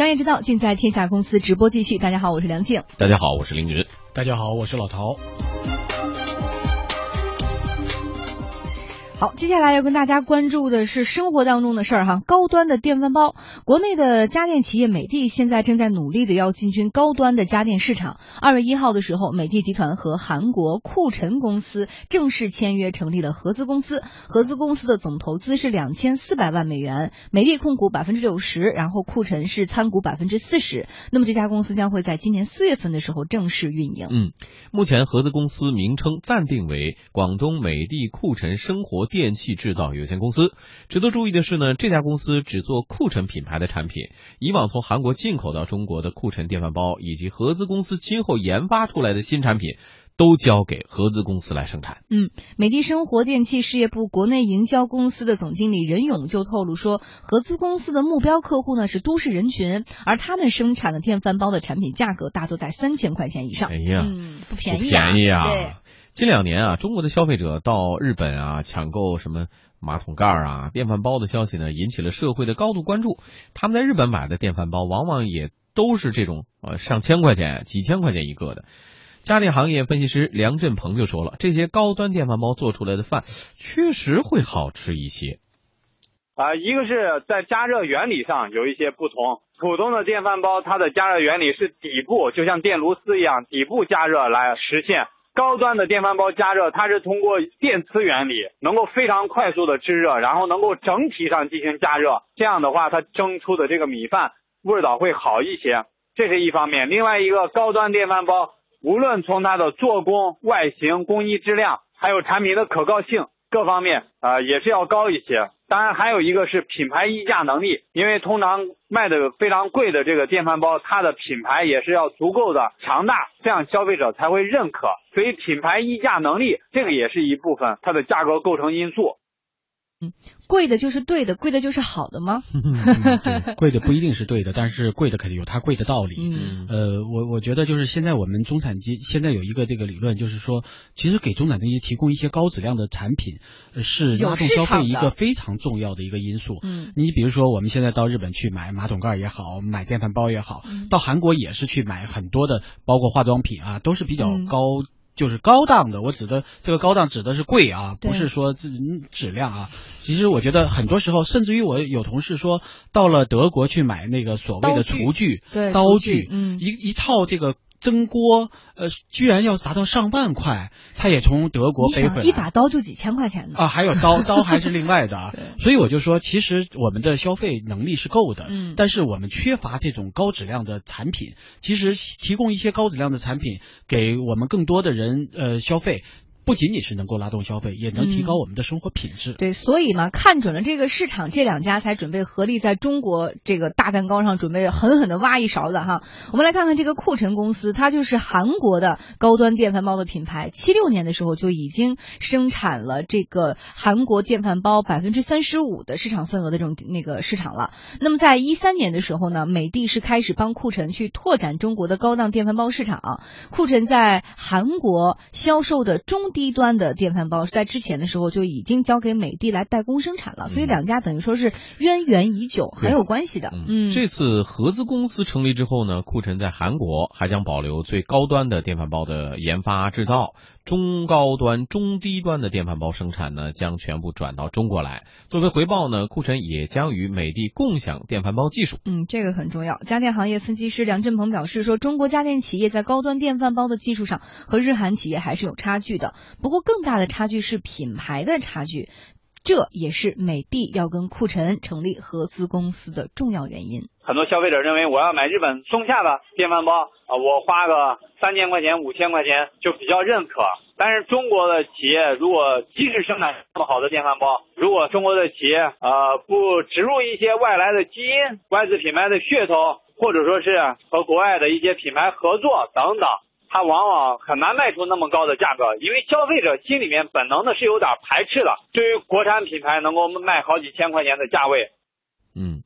商业之道尽在天下公司直播继续。大家好，我是梁静。大家好，我是凌云。大家好，我是老陶。好，接下来要跟大家关注的是生活当中的事儿哈，高端的电饭煲。国内的家电企业美的现在正在努力的要进军高端的家电市场。二月一号的时候，美的集团和韩国库辰公司正式签约成立了合资公司，合资公司的总投资是两千四百万美元，美的控股百分之六十，然后库辰是参股百分之四十。那么这家公司将会在今年四月份的时候正式运营。嗯，目前合资公司名称暂定为广东美的库辰生活。电器制造有限公司。值得注意的是呢，这家公司只做库辰品牌的产品。以往从韩国进口到中国的库辰电饭煲，以及合资公司今后研发出来的新产品，都交给合资公司来生产。嗯，美的生活电器事业部国内营销公司的总经理任勇就透露说，合资公司的目标客户呢是都市人群，而他们生产的电饭煲的产品价格大多在三千块钱以上。哎呀，嗯，不便宜，便宜啊！对。近两年啊，中国的消费者到日本啊抢购什么马桶盖啊、电饭煲的消息呢，引起了社会的高度关注。他们在日本买的电饭煲，往往也都是这种呃上千块钱、几千块钱一个的。家电行业分析师梁振鹏就说了，这些高端电饭煲做出来的饭确实会好吃一些。啊，一个是在加热原理上有一些不同，普通的电饭煲它的加热原理是底部就像电炉丝一样，底部加热来实现。高端的电饭煲加热，它是通过电磁原理，能够非常快速的制热，然后能够整体上进行加热。这样的话，它蒸出的这个米饭味道会好一些，这是一方面。另外一个高端电饭煲，无论从它的做工、外形、工艺质量，还有产品的可靠性各方面，啊，也是要高一些。当然，还有一个是品牌溢价能力，因为通常卖的非常贵的这个电饭煲，它的品牌也是要足够的强大，这样消费者才会认可。所以，品牌溢价能力这个也是一部分它的价格构成因素。嗯，贵的就是对的，贵的就是好的吗？贵的不一定是对的，但是贵的肯定有它贵的道理。嗯，呃，我我觉得就是现在我们中产阶现在有一个这个理论，就是说，其实给中产阶级提供一些高质量的产品，是拉动消费一个非常重要的一个因素。嗯，你比如说我们现在到日本去买马桶盖也好，买电饭煲也好，到韩国也是去买很多的，包括化妆品啊，都是比较高。就是高档的，我指的这个高档指的是贵啊，不是说质质量啊。其实我觉得很多时候，甚至于我有同事说，到了德国去买那个所谓的厨具、刀具，嗯，一一套这个。蒸锅，呃，居然要达到上万块，他也从德国背回来。一把刀就几千块钱呢？啊，还有刀，刀还是另外的啊。所以我就说，其实我们的消费能力是够的，嗯，但是我们缺乏这种高质量的产品。其实提供一些高质量的产品，给我们更多的人呃消费。不仅仅是能够拉动消费，也能提高我们的生活品质。对，所以嘛，看准了这个市场，这两家才准备合力在中国这个大蛋糕上准备狠狠的挖一勺子哈。我们来看看这个库辰公司，它就是韩国的高端电饭煲的品牌。七六年的时候就已经生产了这个韩国电饭煲百分之三十五的市场份额的这种那个市场了。那么在一三年的时候呢，美的是开始帮库辰去拓展中国的高档电饭煲市场。库辰在韩国销售的中低低端的电饭煲在之前的时候就已经交给美的来代工生产了，所以两家等于说是渊源已久，很有关系的。嗯，这次合资公司成立之后呢，库臣在韩国还将保留最高端的电饭煲的研发制造，中高端、中低端的电饭煲生产呢将全部转到中国来。作为回报呢，库辰也将与美的共享电饭煲技术。嗯，这个很重要。家电行业分析师梁振鹏表示说，中国家电企业在高端电饭煲的技术上和日韩企业还是有差距的。不过，更大的差距是品牌的差距，这也是美的要跟库辰成立合资公司的重要原因。很多消费者认为，我要买日本松下的电饭煲啊，我花个三千块钱、五千块钱就比较认可。但是中国的企业如果即使生产这么好的电饭煲，如果中国的企业呃不植入一些外来的基因、外资品牌的噱头，或者说是和国外的一些品牌合作等等。它往往很难卖出那么高的价格，因为消费者心里面本能的是有点排斥的。对于国产品牌能够卖好几千块钱的价位，嗯，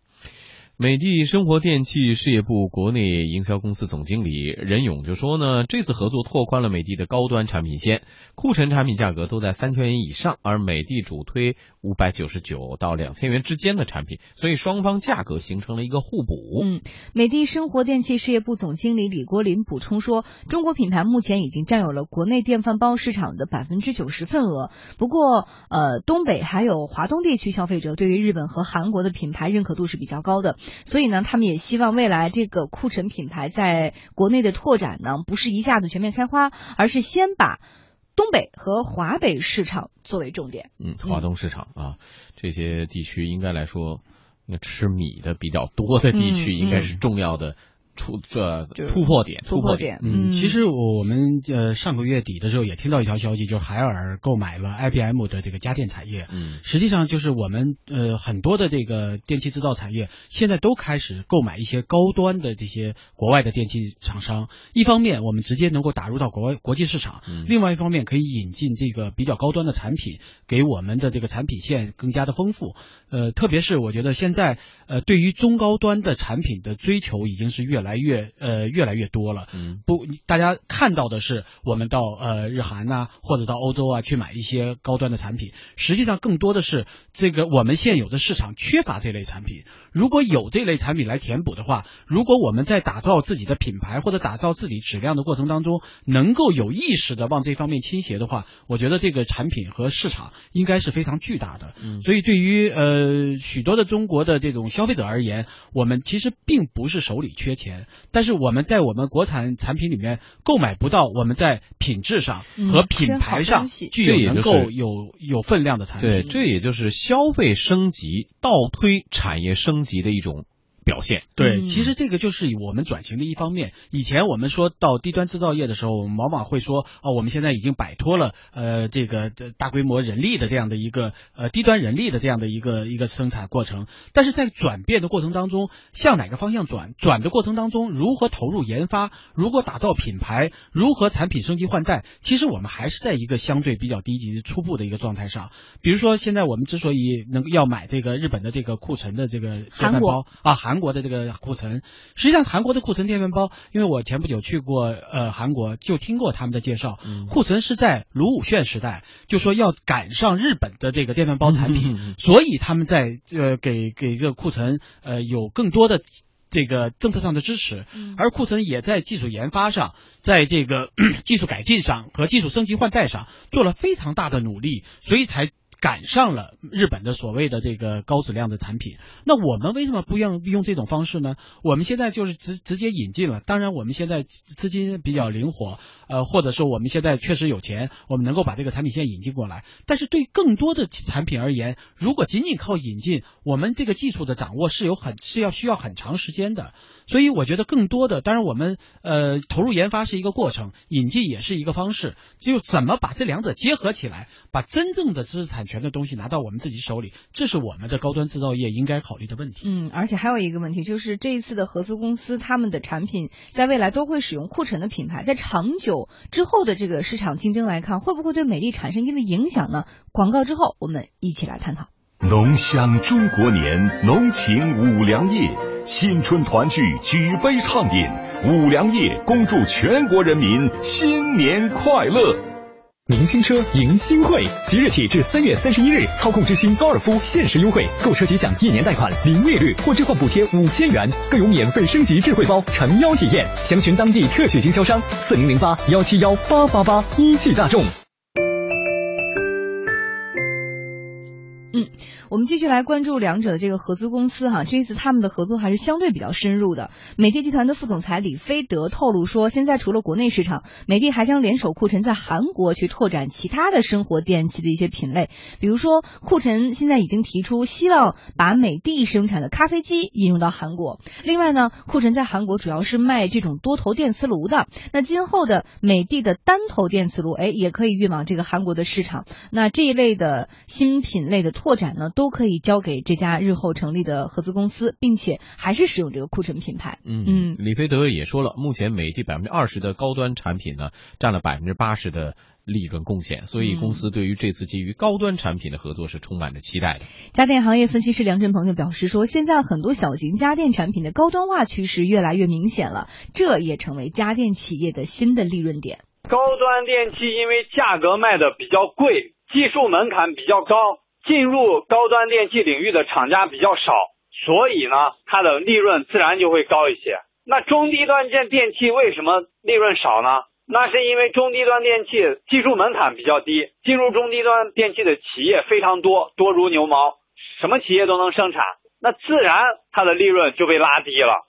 美的生活电器事业部国内营销公司总经理任勇就说呢，这次合作拓宽了美的的高端产品线，库存产品价格都在三千元以上，而美的主推五百九十九到两千元之间的产品，所以双方价格形成了一个互补。嗯，美的生活电器事业部总经理李国林补充说，中国品牌目前已经占有了国内电饭煲市场的百分之九十份额，不过呃，东北还有华东地区消费者对于日本和韩国的品牌认可度是比较高的。所以呢，他们也希望未来这个库存品牌在国内的拓展呢，不是一下子全面开花，而是先把东北和华北市场作为重点。嗯，华东市场啊，这些地区应该来说，那吃米的比较多的地区，应该是重要的。出这突破点，突破点。嗯，其实我我们呃上个月底的时候也听到一条消息，就是海尔购买了 IBM 的这个家电产业。嗯，实际上就是我们呃很多的这个电器制造产业现在都开始购买一些高端的这些国外的电器厂商。一方面我们直接能够打入到国外国际市场，嗯另外一方面可以引进这个比较高端的产品，给我们的这个产品线更加的丰富。呃，特别是我觉得现在呃对于中高端的产品的追求已经是越来越呃越来越多了，嗯，不，大家看到的是我们到呃日韩呐，或者到欧洲啊去买一些高端的产品，实际上更多的是这个我们现有的市场缺乏这类产品。如果有这类产品来填补的话，如果我们在打造自己的品牌或者打造自己质量的过程当中，能够有意识的往这方面倾斜的话，我觉得这个产品和市场应该是非常巨大的。嗯，所以对于呃许多的中国的这种消费者而言，我们其实并不是手里缺钱。但是我们在我们国产产品里面购买不到我们在品质上和品牌上具有能够有有分量的产品。对，这也就是消费升级倒推产业升级的一种。表现对，其实这个就是我们转型的一方面。以前我们说到低端制造业的时候，我们往往会说啊，我们现在已经摆脱了呃这个大规模人力的这样的一个呃低端人力的这样的一个一个生产过程。但是在转变的过程当中，向哪个方向转？转的过程当中，如何投入研发？如何打造品牌？如何产品升级换代？其实我们还是在一个相对比较低级、初步的一个状态上。比如说，现在我们之所以能要买这个日本的这个库存的这个电饭煲啊，韩。韩国的这个库存，实际上韩国的库存电饭煲，因为我前不久去过呃韩国，就听过他们的介绍，库存是在卢武铉时代就说要赶上日本的这个电饭煲产品，所以他们在呃给给这个库存呃有更多的这个政策上的支持，而库存也在技术研发上，在这个 技术改进上和技术升级换代上做了非常大的努力，所以才。赶上了日本的所谓的这个高质量的产品，那我们为什么不用用这种方式呢？我们现在就是直直接引进了。当然，我们现在资金比较灵活，呃，或者说我们现在确实有钱，我们能够把这个产品线引进过来。但是对更多的产品而言，如果仅仅靠引进，我们这个技术的掌握是有很是要需要很长时间的。所以我觉得更多的，当然我们呃投入研发是一个过程，引进也是一个方式。就怎么把这两者结合起来，把真正的知识产权。全的东西拿到我们自己手里，这是我们的高端制造业应该考虑的问题。嗯，而且还有一个问题，就是这一次的合资公司，他们的产品在未来都会使用库存的品牌，在长久之后的这个市场竞争来看，会不会对美丽产生一定的影响呢？广告之后，我们一起来探讨。浓香中国年，浓情五粮液，新春团聚，举杯畅饮，五粮液恭祝全国人民新年快乐。明星车迎新会，即日起至三月三十一日，操控之星高尔夫限时优惠，购车即享一年贷款零利率或置换补贴五千元，更有免费升级智慧包诚邀体验。详询当地特许经销商四零零八幺七幺八八八。一汽大众。继续来关注两者的这个合资公司哈，这一次他们的合作还是相对比较深入的。美的集团的副总裁李飞德透露说，现在除了国内市场，美的还将联手库存在韩国去拓展其他的生活电器的一些品类。比如说，库存现在已经提出希望把美的生产的咖啡机引入到韩国。另外呢，库存在韩国主要是卖这种多头电磁炉的，那今后的美的的单头电磁炉，哎，也可以运往这个韩国的市场。那这一类的新品类的拓展呢，都可以交给这家日后成立的合资公司，并且还是使用这个库存品牌。嗯嗯李飞德也说了，目前美的百分之二十的高端产品呢，占了百分之八十的利润贡献，所以公司对于这次基于高端产品的合作是充满着期待的。家电行业分析师梁振鹏就表示说，现在很多小型家电产品的高端化趋势越来越明显了，这也成为家电企业的新的利润点。高端电器因为价格卖的比较贵，技术门槛比较高，进入高端电器领域的厂家比较少，所以呢，它的利润自然就会高一些。那中低端电电器为什么利润少呢？那是因为中低端电器技术门槛比较低，进入中低端电器的企业非常多，多如牛毛，什么企业都能生产，那自然它的利润就被拉低了。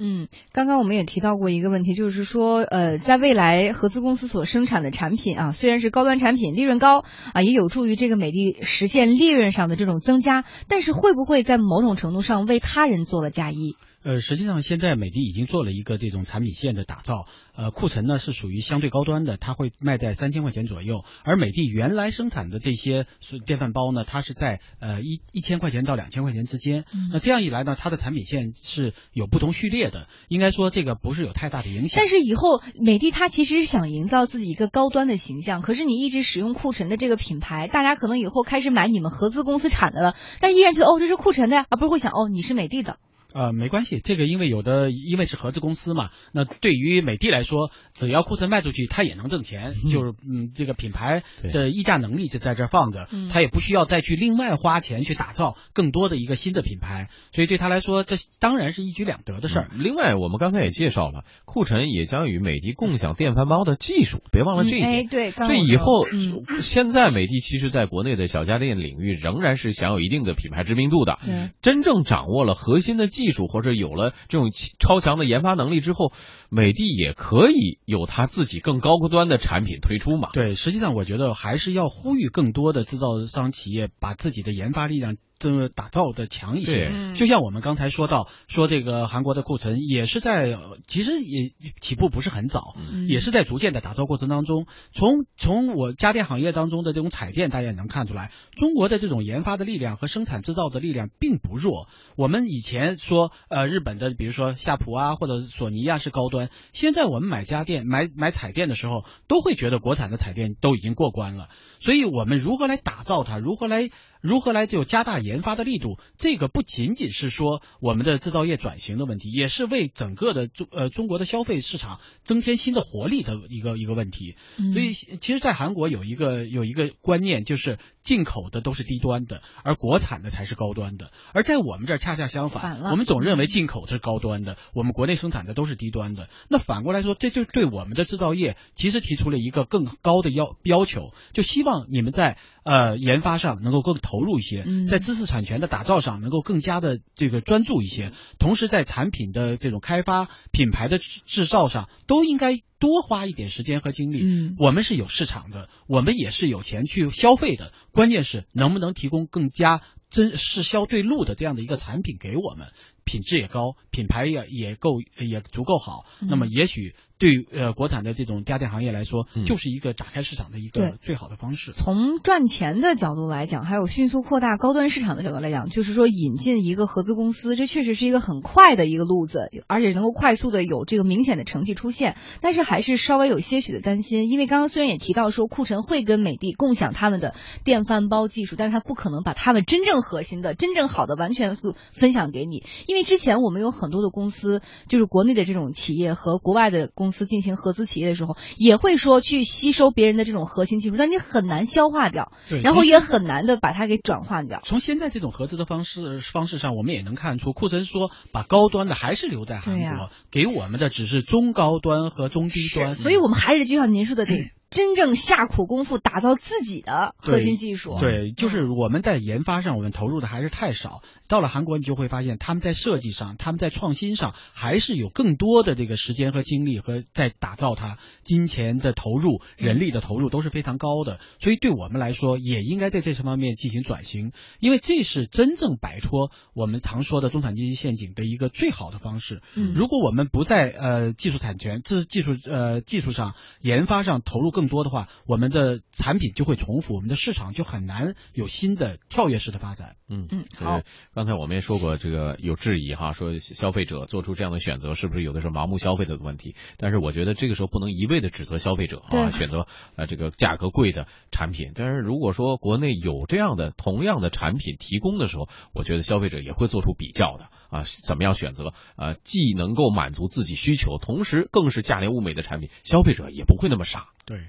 嗯，刚刚我们也提到过一个问题，就是说，呃，在未来合资公司所生产的产品啊，虽然是高端产品，利润高啊，也有助于这个美的实现利润上的这种增加，但是会不会在某种程度上为他人做了嫁衣？呃，实际上现在美的已经做了一个这种产品线的打造，呃，库存呢是属于相对高端的，它会卖在三千块钱左右，而美的原来生产的这些电饭煲呢，它是在呃一一千块钱到两千块钱之间。嗯那这样一来呢，它的产品线是有不同序列的，应该说这个不是有太大的影响。但是以后美的它其实是想营造自己一个高端的形象，可是你一直使用库存的这个品牌，大家可能以后开始买你们合资公司产的了，但是依然觉得哦这是库存的呀，而不是会想哦你是美的的。呃，没关系，这个因为有的因为是合资公司嘛，那对于美的来说，只要库存卖出去，它也能挣钱，就是嗯，这个品牌的溢价能力就在这放着，嗯它也不需要再去另外花钱去打造更多的一个新的品牌，所以对他来说，这当然是一举两得的事儿。另外，我们刚才也介绍了，库辰也将与美的共享电饭煲的技术，别忘了这一点。哎，对，刚这刚我说以后，嗯现在美的其实在国内的小家电领域仍然是享有一定的品牌知名度的。对，真正掌握了核心的技技术，或者有了这种超强的研发能力之后，美的也可以有它自己更高端的产品推出嘛。对，实际上我觉得还是要呼吁更多的制造商企业把自己的研发力量。这个打造的强一些，就像我们刚才说到，说这个韩国的库存也是在，呃其实也起步不是很早，嗯也是在逐渐的打造过程当中。从从我家电行业当中的这种彩电，大家也能看出来，中国的这种研发的力量和生产制造的力量并不弱。我们以前说，呃，日本的比如说夏普啊或者索尼啊是高端，现在我们买家电、买买彩电的时候，都会觉得国产的彩电都已经过关了。所以我们如何来打造它，如何来如何来就加大研发的力度，这个不仅仅是说我们的制造业转型的问题，也是为整个的中呃中国的消费市场增添新的活力的一个一个问题。嗯所以其实，在韩国有一个有一个观念，就是进口的都是低端的，而国产的才是高端的。而在我们这儿恰恰相反我们总认为进口是高端的，我们国内生产的都是低端的。那反过来说，这就对我们的制造业其实提出了一个更高的要要求，就希望你们在呃研发上能够更投入一些，嗯在知识产权的打造上能够更加的这个专注一些，同时在产品的这种开发、品牌的制制造上都应该多花一点时间和精力。嗯我们是有市场的，我们也是有钱去消费的，关键是能不能提供更加真是销对路的这样的一个产品给我们，品质也高，品牌也也够也足够好，嗯那么也许对呃国产的这种家电行业来说，嗯就是一个打开市场的一个最好的方式。从赚钱的角度来讲，还有迅速扩大高端市场的角度来讲，就是说引进一个合资公司，这确实是一个很快的一个路子，而且能够快速的有这个明显的成绩出现。但是还是稍微有些许的担心，因为刚刚虽然也提到说库存会跟美的共享他们的电饭煲技术，但是他不可能把他们真正核心的、真正好的完全分享给你，因为之前我们有很多的公司，就是国内的这种企业和国外的公司进行合资企业的时候，也会说去吸收别人的这种核心技术，但你很难消化掉。对，然后也很难的把它给转换掉。从现在这种合资的方式方式上，我们也能看出，库存说把高端的还是留在韩国，给我们的只是中高端和中低端。所以我们还是就像您说的，得真正下苦功夫打造自己的核心技术。对，就是我们在研发上，我们投入的还是太少。到了韩国，你就会发现他们在设计上，他们在创新上，还是有更多的这个时间和精力和在打造它，金钱的投入、人力的投入都是非常高的。所以对我们来说，也应该在这些方面进行转型，因为这是真正摆脱我们常说的中产阶级陷阱的一个最好的方式。嗯如果我们不在呃技术产权、技技术呃技术上、研发上投入更更多的话，我们的产品就会重复，我们的市场就很难有新的跳跃式的发展。嗯嗯，好。刚才我们也说过，这个有质疑哈，说消费者做出这样的选择，是不是有的时候盲目消费的问题？但是我觉得这个时候不能一味的指责消费者啊，选择呃这个价格贵的产品。但是如果说国内有这样的同样的产品提供的时候，我觉得消费者也会做出比较的啊，怎么样选择？啊，既能够满足自己需求，同时更是价廉物美的产品，消费者也不会那么傻。对。